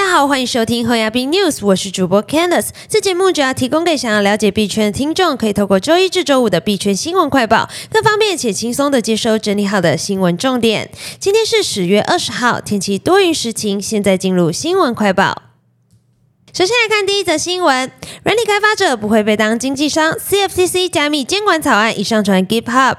大家好，欢迎收听和亚币 News，我是主播 Candice。这节目主要提供给想要了解币圈的听众，可以透过周一至周五的币圈新闻快报，更方便且轻松的接收整理好的新闻重点。今天是十月二十号，天气多云时晴。现在进入新闻快报。首先来看第一则新闻：软体开发者不会被当经纪商，CFTC 加密监管草案已上传 GitHub。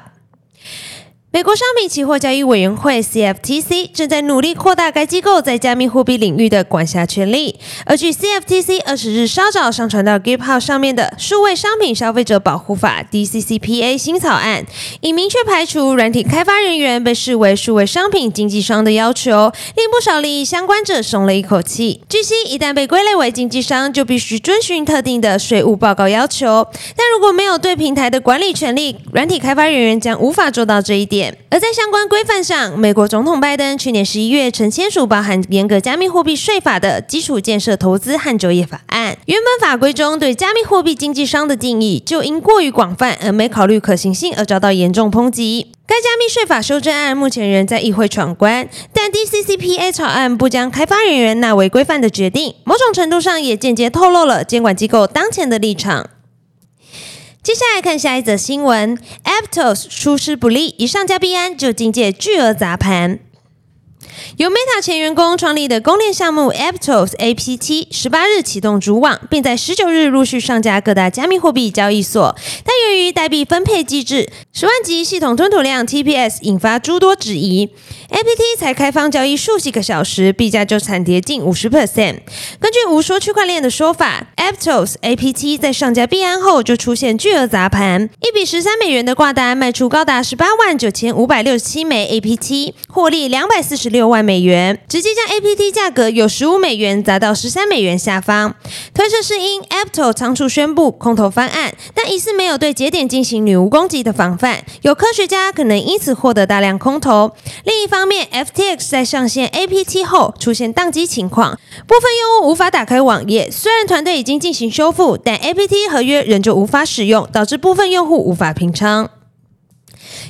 美国商品期货交易委员会 （CFTC） 正在努力扩大该机构在加密货币领域的管辖权力。而据 CFTC 二十日稍早上传到 GitHub 上面的数位商品消费者保护法 （DCCPA） 新草案，已明确排除软体开发人员被视为数位商品经纪商的要求，令不少利益相关者松了一口气。据悉，一旦被归类为经纪商，就必须遵循特定的税务报告要求。但如果没有对平台的管理权利，软体开发人员将无法做到这一点。而在相关规范上，美国总统拜登去年十一月曾签署包含严格加密货币税法的基础建设投资和就业法案。原本法规中对加密货币经纪商的定义就因过于广泛而没考虑可行性而遭到严重抨击。该加密税法修正案目前仍在议会闯关，但 DCCPA 草案不将开发人员纳为规范的决定，某种程度上也间接透露了监管机构当前的立场。接下来看下一则新闻，Aptos 出师不利，一上架币安就境界巨额砸盘。由 Meta 前员工创立的公链项目 Aptos APT 十八日启动主网，并在十九日陆续上架各大加密货币交易所。但由于代币分配机制十万级系统吞吐量 TPS 引发诸多质疑，APT 才开放交易数几个小时，币价就惨跌近五十 percent。根据无说区块链的说法，Aptos APT 在上架币安后就出现巨额砸盘，一笔十三美元的挂单卖出高达十八万九千五百六十七枚 APT，获利两百四十六万美元，直接将 APT 价格由十五美元砸到十三美元下方。推测是因 Aptos 仓促宣布空投方案，但疑似没有对节点进行女巫攻击的防范，有科学家可能因此获得大量空投。另一方面，FTX 在上线 APT 后出现宕机情况，部分用户无法打开网页。虽然团队已经进行修复，但 APT 合约仍旧无法使用，导致部分用户无法平仓。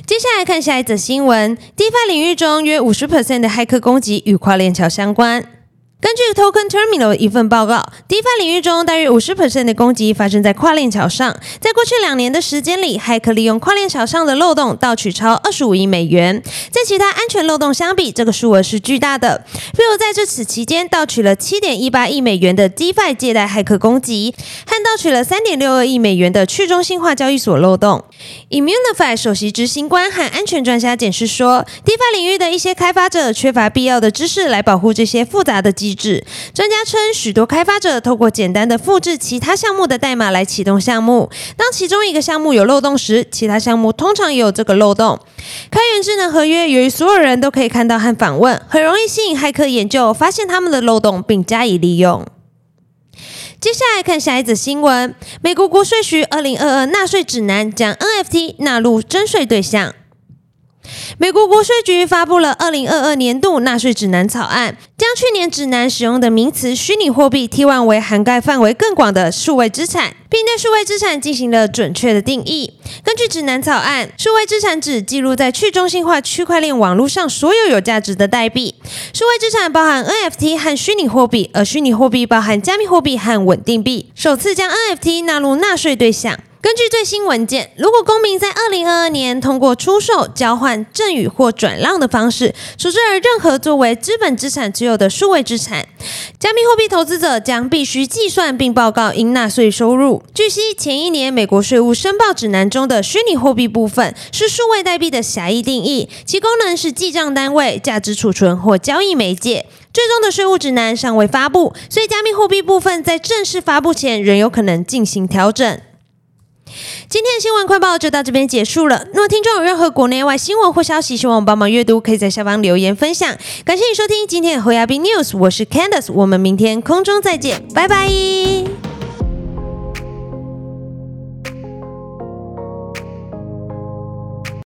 接下来看下一则新闻，DeFi 领域中约五十 percent 的骇客攻击与跨链桥相关。根据 Token Terminal 一份报告，DeFi 领域中大约五十 percent 的攻击发生在跨链桥上。在过去两年的时间里，骇客利用跨链桥上的漏洞盗取超二十五亿美元。在其他安全漏洞相比，这个数额是巨大的。比如在这此期间，盗取了七点一八亿美元的 DeFi 借贷骇客攻击，和盗取了三点六二亿美元的去中心化交易所漏洞。Immunify 首席执行官和安全专家解释说，DeFi 领域的一些开发者缺乏必要的知识来保护这些复杂的机。制专家称，许多开发者透过简单的复制其他项目的代码来启动项目。当其中一个项目有漏洞时，其他项目通常也有这个漏洞。开源智能合约由于所有人都可以看到和访问，很容易吸引骇客研究，发现他们的漏洞并加以利用。接下来看下一则新闻：美国国税局二零二二纳税指南将 NFT 纳入征税对象。美国国税局发布了二零二二年度纳税指南草案，将去年指南使用的名词“虚拟货币”替换为涵盖范围更广的数位资产，并对数位资产进行了准确的定义。根据指南草案，数位资产指记录在去中心化区块链网络上所有有价值的代币。数位资产包含 NFT 和虚拟货币，而虚拟货币包含加密货币和稳定币。首次将 NFT 纳入纳税对象。根据最新文件，如果公民在二零二二年通过出售、交换、赠与或转让的方式处置了任何作为资本资产持有的数位资产，加密货币投资者将必须计算并报告应纳税收入。据悉，前一年美国税务申报指南中的虚拟货币部分是数位代币的狭义定义，其功能是记账单位、价值储存或交易媒介。最终的税务指南尚未发布，所以加密货币部分在正式发布前仍有可能进行调整。今天的新闻快报就到这边结束了。如果听众有任何国内外新闻或消息，希望我帮忙阅读，可以在下方留言分享。感谢你收听今天的侯亚斌 News，我是 Candice，我们明天空中再见，拜拜。